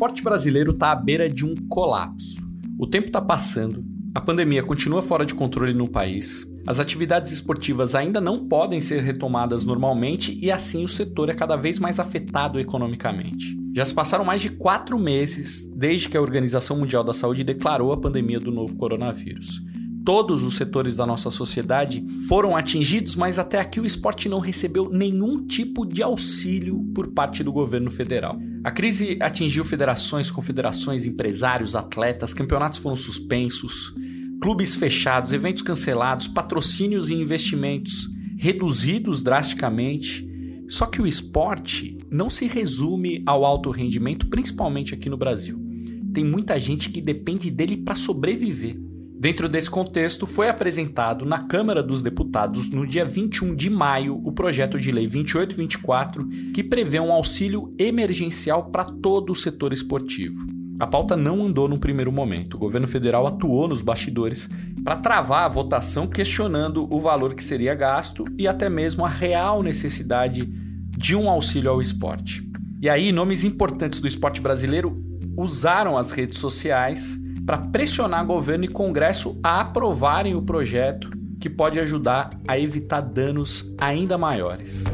esporte brasileiro está à beira de um colapso. O tempo está passando, a pandemia continua fora de controle no país, as atividades esportivas ainda não podem ser retomadas normalmente e assim o setor é cada vez mais afetado economicamente. Já se passaram mais de quatro meses desde que a Organização Mundial da Saúde declarou a pandemia do novo coronavírus. Todos os setores da nossa sociedade foram atingidos, mas até aqui o esporte não recebeu nenhum tipo de auxílio por parte do governo federal. A crise atingiu federações, confederações, empresários, atletas, campeonatos foram suspensos, clubes fechados, eventos cancelados, patrocínios e investimentos reduzidos drasticamente. Só que o esporte não se resume ao alto rendimento, principalmente aqui no Brasil. Tem muita gente que depende dele para sobreviver. Dentro desse contexto, foi apresentado na Câmara dos Deputados, no dia 21 de maio, o projeto de lei 2824, que prevê um auxílio emergencial para todo o setor esportivo. A pauta não andou no primeiro momento. O governo federal atuou nos bastidores para travar a votação, questionando o valor que seria gasto e até mesmo a real necessidade de um auxílio ao esporte. E aí, nomes importantes do esporte brasileiro usaram as redes sociais para pressionar governo e Congresso a aprovarem o projeto que pode ajudar a evitar danos ainda maiores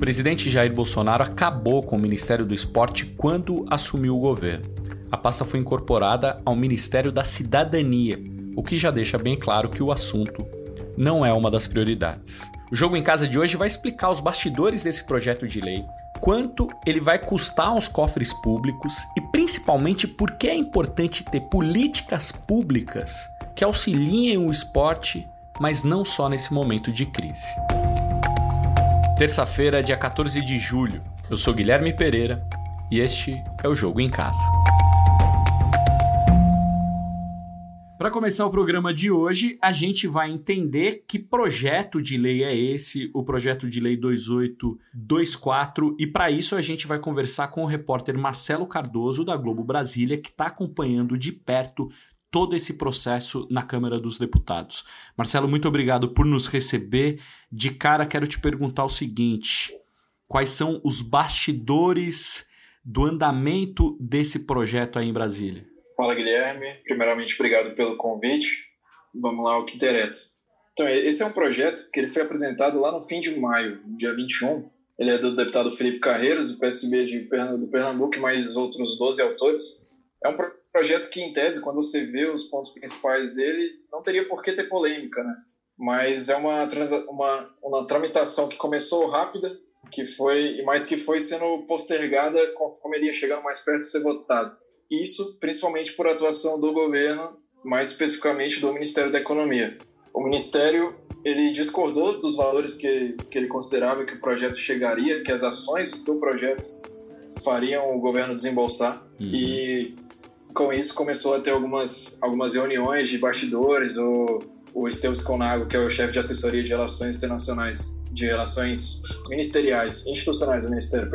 presidente Jair Bolsonaro acabou com o Ministério do Esporte quando assumiu o governo. A pasta foi incorporada ao Ministério da Cidadania, o que já deixa bem claro que o assunto não é uma das prioridades. O jogo em casa de hoje vai explicar os bastidores desse projeto de lei, quanto ele vai custar aos cofres públicos e principalmente por que é importante ter políticas públicas que auxiliem o esporte, mas não só nesse momento de crise. Terça-feira, dia 14 de julho. Eu sou Guilherme Pereira e este é o Jogo em Casa. Para começar o programa de hoje, a gente vai entender que projeto de lei é esse, o projeto de lei 2824, e para isso a gente vai conversar com o repórter Marcelo Cardoso da Globo Brasília, que está acompanhando de perto todo esse processo na Câmara dos Deputados. Marcelo, muito obrigado por nos receber. De cara, quero te perguntar o seguinte: quais são os bastidores do andamento desse projeto aí em Brasília? Fala, Guilherme. Primeiramente, obrigado pelo convite. Vamos lá, o que interessa. Então, esse é um projeto que ele foi apresentado lá no fim de maio, dia 21. Ele é do deputado Felipe Carreiros, do PSB de Pernambuco, e mais outros 12 autores. É um projeto que, em tese, quando você vê os pontos principais dele, não teria por que ter polêmica, né? Mas é uma, uma, uma tramitação que começou rápida, que foi, mas que foi sendo postergada conforme ele ia chegando mais perto de ser votado. Isso principalmente por atuação do governo, mais especificamente do Ministério da Economia. O Ministério ele discordou dos valores que, que ele considerava que o projeto chegaria, que as ações do projeto fariam o governo desembolsar. Uhum. E com isso começou a ter algumas, algumas reuniões de bastidores. O, o Esteves Conago, que é o chefe de assessoria de relações internacionais, de relações ministeriais, institucionais do Ministério,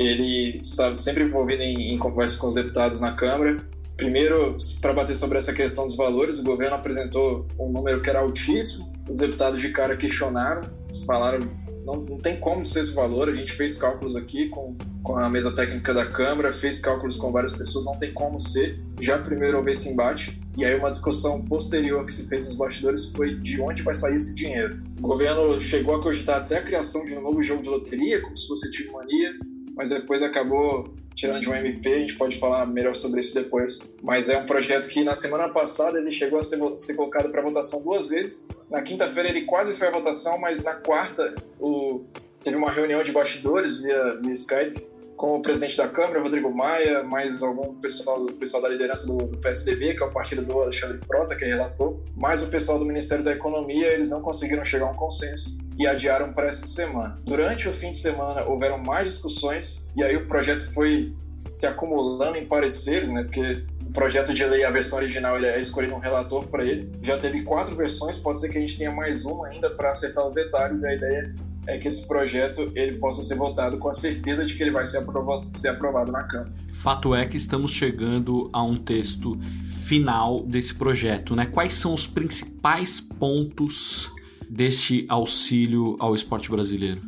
ele estava sempre envolvido em, em conversas com os deputados na Câmara. Primeiro, para bater sobre essa questão dos valores, o governo apresentou um número que era altíssimo. Os deputados de cara questionaram, falaram não, não tem como ser esse valor. A gente fez cálculos aqui com, com a mesa técnica da Câmara, fez cálculos com várias pessoas, não tem como ser. Já primeiro houve esse embate, e aí uma discussão posterior que se fez nos bastidores foi de onde vai sair esse dinheiro. O governo chegou a cogitar até a criação de um novo jogo de loteria, como se fosse tipo mania, mas depois acabou tirando de um MP, a gente pode falar melhor sobre isso depois. Mas é um projeto que na semana passada ele chegou a ser, ser colocado para votação duas vezes. Na quinta-feira ele quase foi à votação, mas na quarta o, teve uma reunião de bastidores via, via Skype com o presidente da Câmara, Rodrigo Maia, mais algum pessoal, pessoal da liderança do, do, PSDB, que é o partido do Alexandre Frota, que é relator, mais o pessoal do Ministério da Economia, eles não conseguiram chegar a um consenso e adiaram para essa semana. Durante o fim de semana houveram mais discussões e aí o projeto foi se acumulando em pareceres, né? Porque o projeto de lei, a versão original, ele é escolhido um relator para ele. Já teve quatro versões, pode ser que a gente tenha mais uma ainda para acertar os detalhes. E a ideia é que esse projeto ele possa ser votado com a certeza de que ele vai ser aprovado, ser aprovado na Câmara. Fato é que estamos chegando a um texto final desse projeto, né? Quais são os principais pontos deste auxílio ao esporte brasileiro?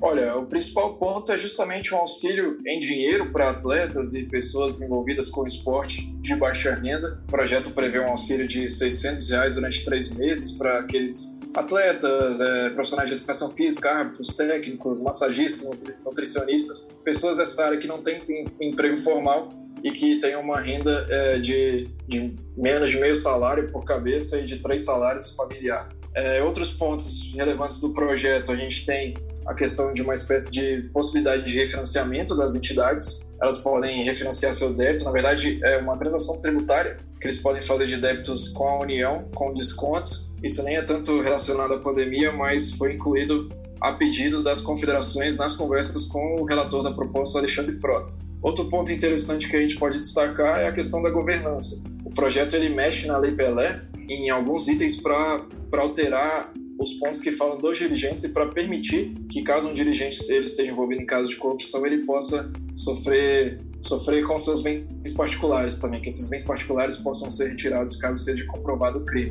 Olha, o principal ponto é justamente um auxílio em dinheiro para atletas e pessoas envolvidas com esporte de baixa renda. O projeto prevê um auxílio de 600 reais durante três meses para aqueles atletas, é, profissionais de educação física, árbitros, técnicos, massagistas, nutricionistas, pessoas dessa área que não têm emprego formal e que têm uma renda é, de, de, menos de meio salário por cabeça e de três salários familiar. É, outros pontos relevantes do projeto, a gente tem a questão de uma espécie de possibilidade de refinanciamento das entidades. Elas podem refinanciar seu débito, na verdade, é uma transação tributária que eles podem fazer de débitos com a União, com desconto. Isso nem é tanto relacionado à pandemia, mas foi incluído a pedido das confederações nas conversas com o relator da proposta, Alexandre Frota. Outro ponto interessante que a gente pode destacar é a questão da governança. O projeto ele mexe na Lei Pelé em alguns itens para alterar os pontos que falam dos dirigentes e para permitir que caso um dirigente ele esteja envolvido em caso de corrupção ele possa sofrer sofrer com seus bens particulares também que esses bens particulares possam ser retirados caso seja comprovado o crime.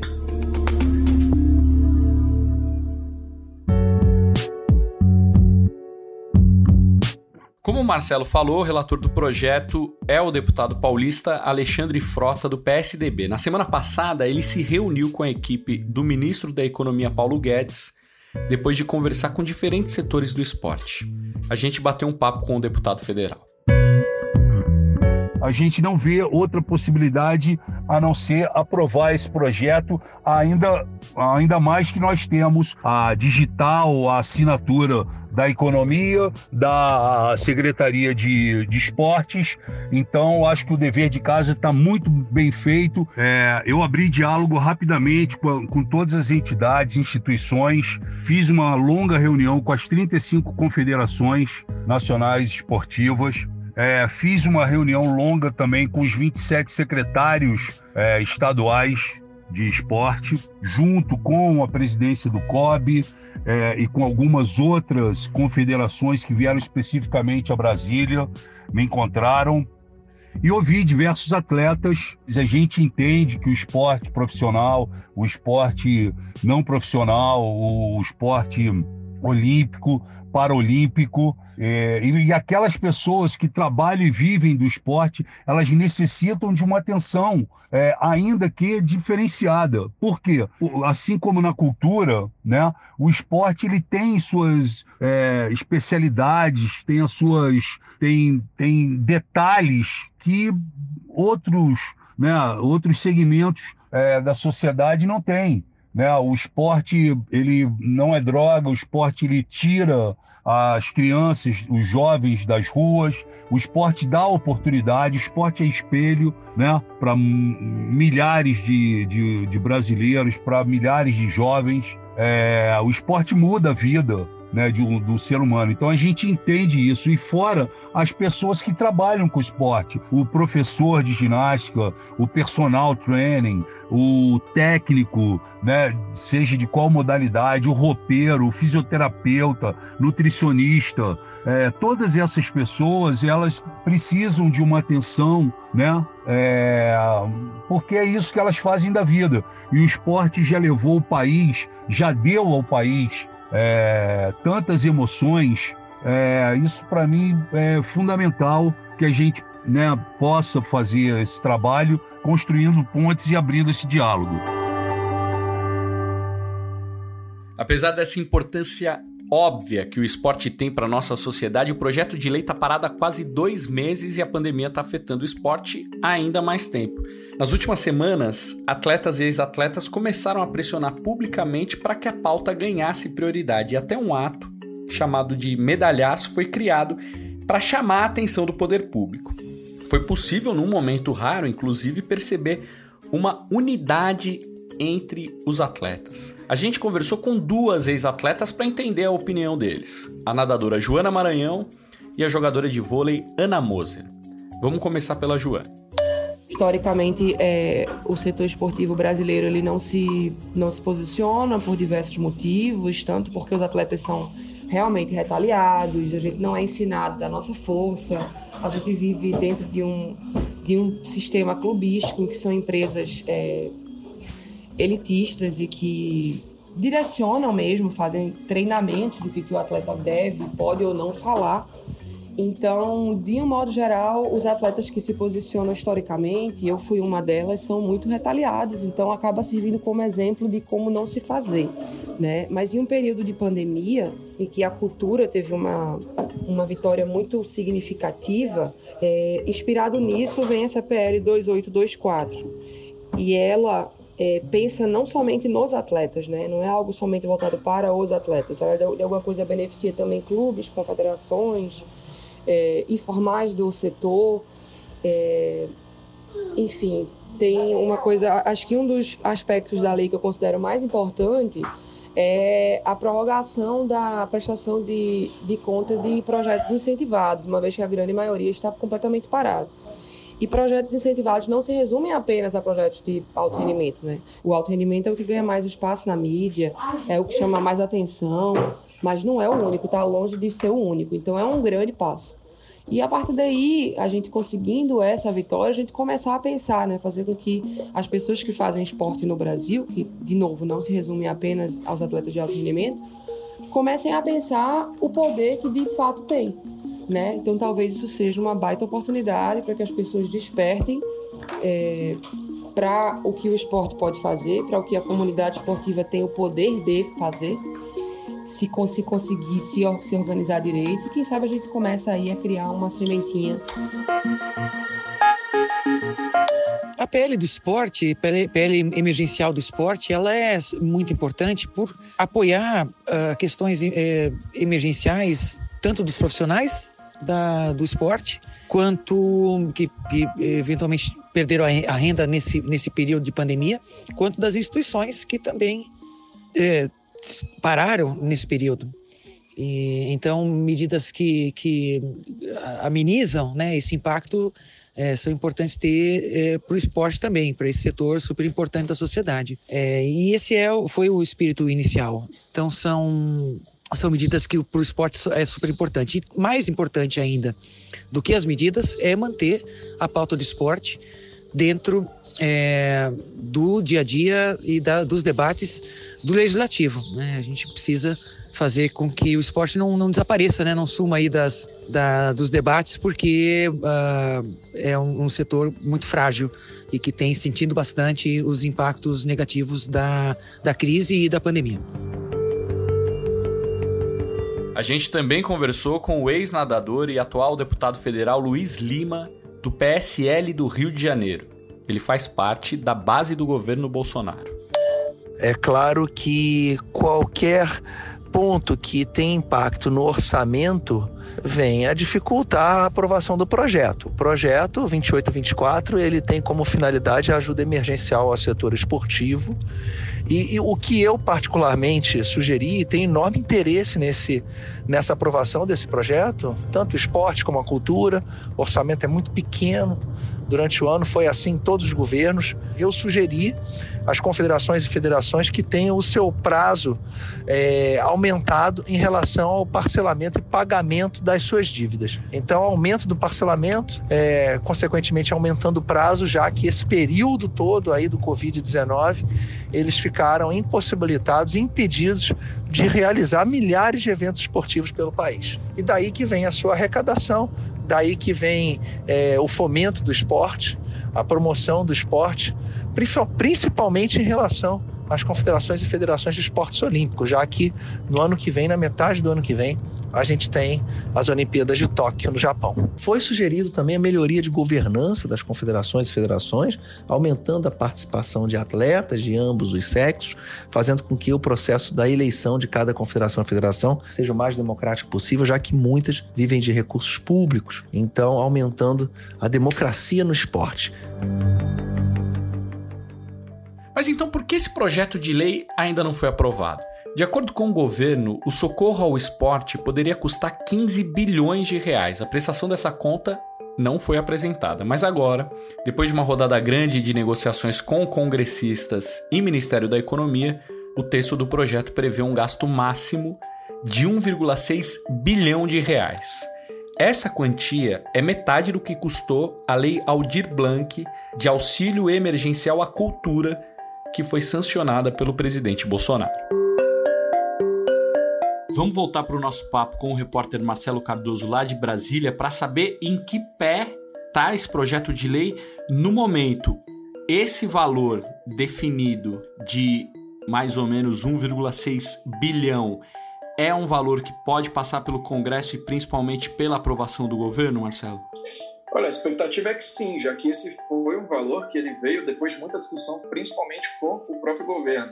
O Marcelo falou, o relator do projeto é o deputado paulista Alexandre Frota, do PSDB. Na semana passada, ele se reuniu com a equipe do ministro da Economia, Paulo Guedes, depois de conversar com diferentes setores do esporte. A gente bateu um papo com o deputado federal a gente não vê outra possibilidade a não ser aprovar esse projeto, ainda, ainda mais que nós temos a digital, a assinatura da Economia, da Secretaria de, de Esportes. Então, acho que o dever de casa está muito bem feito. É, eu abri diálogo rapidamente com, com todas as entidades, instituições, fiz uma longa reunião com as 35 confederações nacionais esportivas. É, fiz uma reunião longa também com os 27 secretários é, estaduais de esporte, junto com a presidência do COB é, e com algumas outras confederações que vieram especificamente a Brasília, me encontraram e ouvi diversos atletas. A gente entende que o esporte profissional, o esporte não profissional, o esporte olímpico, paralímpico, é, e, e, aquelas pessoas que trabalham e vivem do esporte, elas necessitam de uma atenção, é, ainda que diferenciada. Por quê? Assim como na cultura, né, o esporte ele tem suas é, especialidades, tem as suas, tem, tem detalhes que outros, né, outros segmentos é, da sociedade não têm. Né? O esporte ele não é droga, o esporte ele tira as crianças, os jovens das ruas. O esporte dá oportunidade, o esporte é espelho né, para milhares de, de, de brasileiros, para milhares de jovens. É, o esporte muda a vida né, de um, do ser humano. Então a gente entende isso. E fora as pessoas que trabalham com esporte, o professor de ginástica, o personal training, o técnico, né, seja de qual modalidade, o roupeiro, o fisioterapeuta, nutricionista, é, todas essas pessoas elas precisam de uma atenção, né? É, porque é isso que elas fazem da vida. E o esporte já levou o país, já deu ao país é, tantas emoções, é, isso para mim é fundamental que a gente né, possa fazer esse trabalho construindo pontes e abrindo esse diálogo. Apesar dessa importância óbvia que o esporte tem para nossa sociedade, o projeto de lei está parado há quase dois meses e a pandemia está afetando o esporte ainda mais tempo. Nas últimas semanas, atletas e ex-atletas começaram a pressionar publicamente para que a pauta ganhasse prioridade e até um ato chamado de medalhaço foi criado para chamar a atenção do poder público. Foi possível, num momento raro, inclusive, perceber uma unidade entre os atletas. A gente conversou com duas ex-atletas para entender a opinião deles: a nadadora Joana Maranhão e a jogadora de vôlei Ana Moser. Vamos começar pela Joana historicamente é, o setor esportivo brasileiro ele não se não se posiciona por diversos motivos tanto porque os atletas são realmente retaliados a gente não é ensinado da nossa força a gente vive dentro de um de um sistema clubístico que são empresas é, elitistas e que direcionam mesmo, fazem treinamentos do que, que o atleta deve, pode ou não falar. Então, de um modo geral, os atletas que se posicionam historicamente, eu fui uma delas, são muito retaliados, então acaba servindo como exemplo de como não se fazer, né? Mas em um período de pandemia, em que a cultura teve uma, uma vitória muito significativa, é, inspirado nisso vem essa PL 2824. E ela é, pensa não somente nos atletas, né? Não é algo somente voltado para os atletas. Ela de alguma coisa beneficia também clubes, confederações, é, informais do setor. É, enfim, tem uma coisa. Acho que um dos aspectos da lei que eu considero mais importante é a prorrogação da prestação de, de conta de projetos incentivados, uma vez que a grande maioria está completamente parada. E projetos incentivados não se resumem apenas a projetos de alto rendimento, né? O alto rendimento é o que ganha mais espaço na mídia, é o que chama mais atenção, mas não é o único, está longe de ser o único. Então é um grande passo. E a partir daí, a gente conseguindo essa vitória, a gente começar a pensar, né, fazer com que as pessoas que fazem esporte no Brasil, que de novo não se resume apenas aos atletas de alto rendimento, comecem a pensar o poder que de fato tem, né? Então talvez isso seja uma baita oportunidade para que as pessoas despertem é, para o que o esporte pode fazer, para o que a comunidade esportiva tem o poder de fazer se, se conseguir se, se organizar direito, quem sabe a gente começa aí a criar uma sementinha. A PL do esporte, PL, PL emergencial do esporte, ela é muito importante por apoiar uh, questões uh, emergenciais tanto dos profissionais da, do esporte quanto que, que eventualmente perderam a renda nesse, nesse período de pandemia, quanto das instituições que também eh, pararam nesse período. E, então, medidas que, que amenizam né, esse impacto é, são importantes ter é, para o esporte também, para esse setor super importante da sociedade. É, e esse é, foi o espírito inicial. Então, são, são medidas que para o esporte é super importante. E mais importante ainda do que as medidas é manter a pauta do esporte dentro é, do dia a dia e da, dos debates do legislativo. Né? A gente precisa fazer com que o esporte não, não desapareça, né? não suma aí das, da, dos debates, porque uh, é um, um, setor muito frágil e que tem sentido bastante os impactos negativos da, da crise e da pandemia. A gente também conversou com o ex-nadador e atual deputado federal Luiz Lima, do PSL do Rio de Janeiro. Ele faz parte da base do governo Bolsonaro. É claro que qualquer ponto que tem impacto no orçamento vem a dificultar a aprovação do projeto. O projeto 2824 ele tem como finalidade a ajuda emergencial ao setor esportivo e, e, o que eu particularmente sugeri e tenho enorme interesse nesse, nessa aprovação desse projeto, tanto esporte como a cultura, o orçamento é muito pequeno, durante o ano, foi assim em todos os governos. Eu sugeri às confederações e federações que tenham o seu prazo é, aumentado em relação ao parcelamento e pagamento das suas dívidas. Então, aumento do parcelamento, é, consequentemente aumentando o prazo, já que esse período todo aí do Covid-19, eles ficaram impossibilitados, impedidos de realizar milhares de eventos esportivos pelo país. E daí que vem a sua arrecadação, Daí que vem é, o fomento do esporte, a promoção do esporte, principalmente em relação às confederações e federações de esportes olímpicos, já que no ano que vem, na metade do ano que vem, a gente tem as Olimpíadas de Tóquio, no Japão. Foi sugerido também a melhoria de governança das confederações e federações, aumentando a participação de atletas de ambos os sexos, fazendo com que o processo da eleição de cada confederação e federação seja o mais democrático possível, já que muitas vivem de recursos públicos. Então, aumentando a democracia no esporte. Mas então por que esse projeto de lei ainda não foi aprovado? De acordo com o governo, o socorro ao esporte poderia custar 15 bilhões de reais. A prestação dessa conta não foi apresentada, mas agora, depois de uma rodada grande de negociações com congressistas e Ministério da Economia, o texto do projeto prevê um gasto máximo de 1,6 bilhão de reais. Essa quantia é metade do que custou a Lei Aldir Blanc de auxílio emergencial à cultura, que foi sancionada pelo presidente Bolsonaro. Vamos voltar para o nosso papo com o repórter Marcelo Cardoso lá de Brasília para saber em que pé está esse projeto de lei no momento. Esse valor definido de mais ou menos 1,6 bilhão é um valor que pode passar pelo Congresso e principalmente pela aprovação do governo, Marcelo? Olha, a expectativa é que sim, já que esse foi um valor que ele veio depois de muita discussão, principalmente com o próprio governo.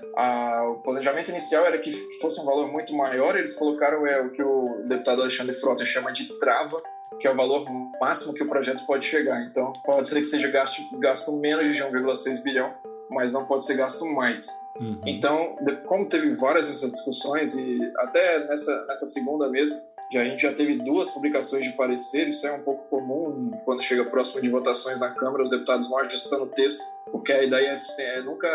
o planejamento inicial era que fosse um valor muito maior, eles colocaram é, o que o deputado Alexandre Frota chama de trava, que é o valor máximo que o projeto pode chegar. Então, pode ser que seja gasto, gasto menos de 1,6 bilhão, mas não pode ser gasto mais. Uhum. Então, como teve várias essas discussões, e até nessa, nessa segunda mesmo, já, a gente já teve duas publicações de parecer, isso é um pouco comum quando chega próximo de votações na Câmara, os deputados vão ajustando o texto, porque a ideia é, é nunca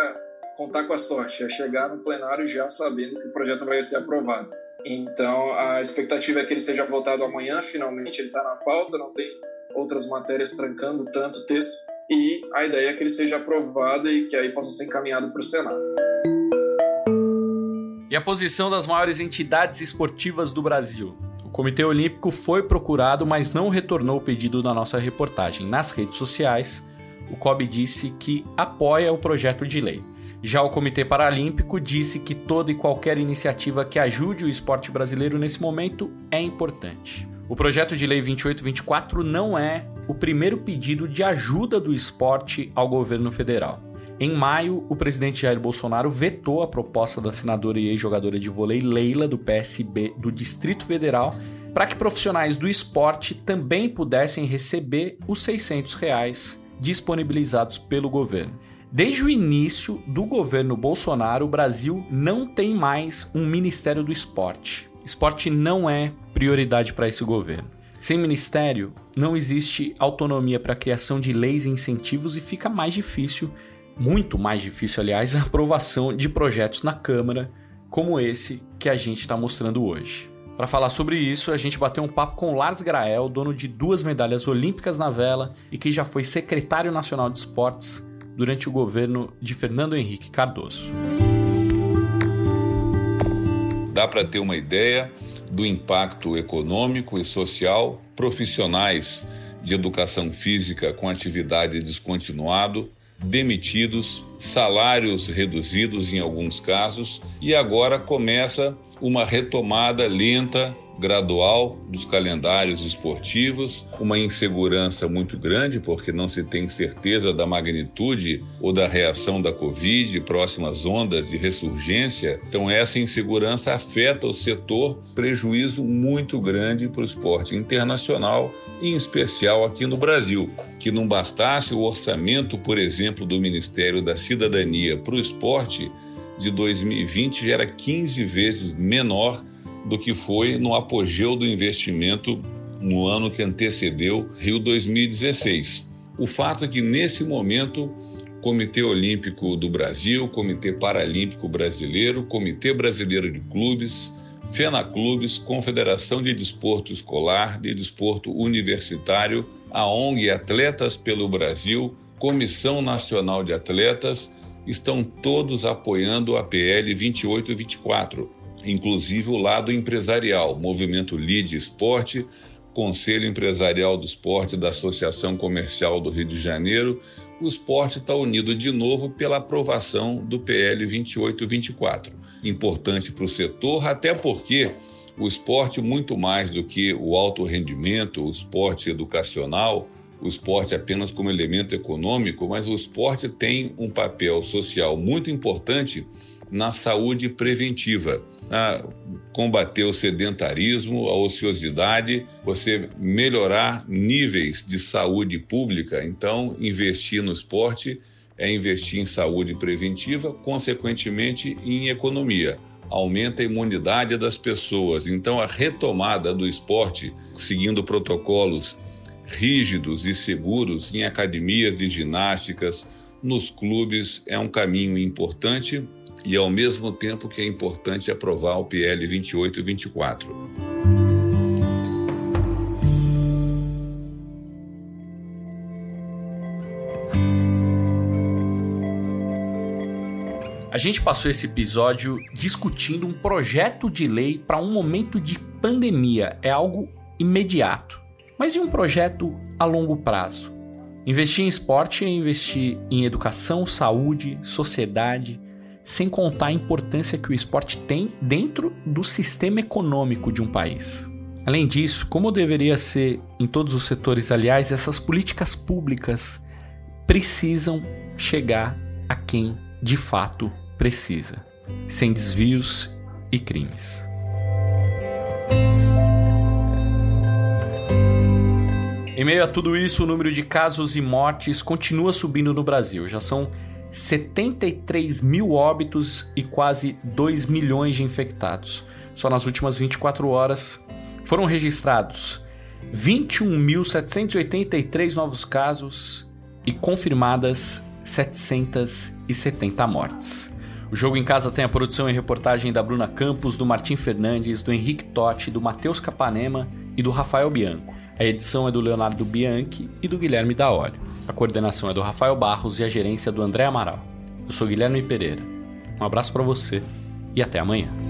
contar com a sorte, é chegar no plenário já sabendo que o projeto vai ser aprovado. Então, a expectativa é que ele seja votado amanhã, finalmente, ele está na pauta, não tem outras matérias trancando tanto o texto, e a ideia é que ele seja aprovado e que aí possa ser encaminhado para o Senado. E a posição das maiores entidades esportivas do Brasil? Comitê Olímpico foi procurado, mas não retornou o pedido da nossa reportagem. Nas redes sociais, o COB disse que apoia o projeto de lei. Já o Comitê Paralímpico disse que toda e qualquer iniciativa que ajude o esporte brasileiro nesse momento é importante. O projeto de lei 2824 não é o primeiro pedido de ajuda do esporte ao governo federal. Em maio, o presidente Jair Bolsonaro vetou a proposta da senadora e ex-jogadora de vôlei Leila, do PSB do Distrito Federal, para que profissionais do esporte também pudessem receber os 600 reais disponibilizados pelo governo. Desde o início do governo Bolsonaro, o Brasil não tem mais um Ministério do Esporte. Esporte não é prioridade para esse governo. Sem ministério, não existe autonomia para a criação de leis e incentivos e fica mais difícil muito mais difícil, aliás, a aprovação de projetos na Câmara como esse que a gente está mostrando hoje. Para falar sobre isso, a gente bateu um papo com Lars Grael, dono de duas medalhas olímpicas na vela e que já foi secretário nacional de esportes durante o governo de Fernando Henrique Cardoso. Dá para ter uma ideia do impacto econômico e social, profissionais de educação física com atividade descontinuado, demitidos, salários reduzidos em alguns casos, e agora começa uma retomada lenta gradual dos calendários esportivos, uma insegurança muito grande, porque não se tem certeza da magnitude ou da reação da Covid, próximas ondas de ressurgência. Então, essa insegurança afeta o setor, prejuízo muito grande para o esporte internacional, em especial aqui no Brasil. Que não bastasse o orçamento, por exemplo, do Ministério da Cidadania para o esporte de 2020 era 15 vezes menor do que foi no apogeu do investimento no ano que antecedeu Rio 2016. O fato é que, nesse momento, Comitê Olímpico do Brasil, Comitê Paralímpico Brasileiro, Comitê Brasileiro de Clubes, FENAClubes, Confederação de Desporto Escolar, de Desporto Universitário, a ONG Atletas pelo Brasil, Comissão Nacional de Atletas, estão todos apoiando a PL 2824, inclusive o lado empresarial, Movimento Lide Esporte, Conselho Empresarial do Esporte da Associação Comercial do Rio de Janeiro, o esporte está unido de novo pela aprovação do PL 2824. Importante para o setor, até porque o esporte, muito mais do que o alto rendimento, o esporte educacional, o esporte apenas como elemento econômico, mas o esporte tem um papel social muito importante na saúde preventiva, combater o sedentarismo, a ociosidade, você melhorar níveis de saúde pública. Então, investir no esporte é investir em saúde preventiva, consequentemente em economia. Aumenta a imunidade das pessoas. Então, a retomada do esporte, seguindo protocolos rígidos e seguros em academias de ginásticas, nos clubes, é um caminho importante e, ao mesmo tempo, que é importante aprovar o PL 28 e 24. A gente passou esse episódio discutindo um projeto de lei para um momento de pandemia. É algo imediato. Mas e um projeto a longo prazo? Investir em esporte é investir em educação, saúde, sociedade, sem contar a importância que o esporte tem dentro do sistema econômico de um país. Além disso, como deveria ser em todos os setores, aliás, essas políticas públicas precisam chegar a quem de fato precisa, sem desvios e crimes. Em meio a tudo isso, o número de casos e mortes continua subindo no Brasil. Já são 73 mil óbitos e quase 2 milhões de infectados. Só nas últimas 24 horas foram registrados 21.783 novos casos e confirmadas 770 mortes. O Jogo em Casa tem a produção e reportagem da Bruna Campos, do Martim Fernandes, do Henrique Totti, do Matheus Capanema e do Rafael Bianco. A edição é do Leonardo Bianchi e do Guilherme Daolio. A coordenação é do Rafael Barros e a gerência é do André Amaral. Eu sou Guilherme Pereira. Um abraço para você e até amanhã.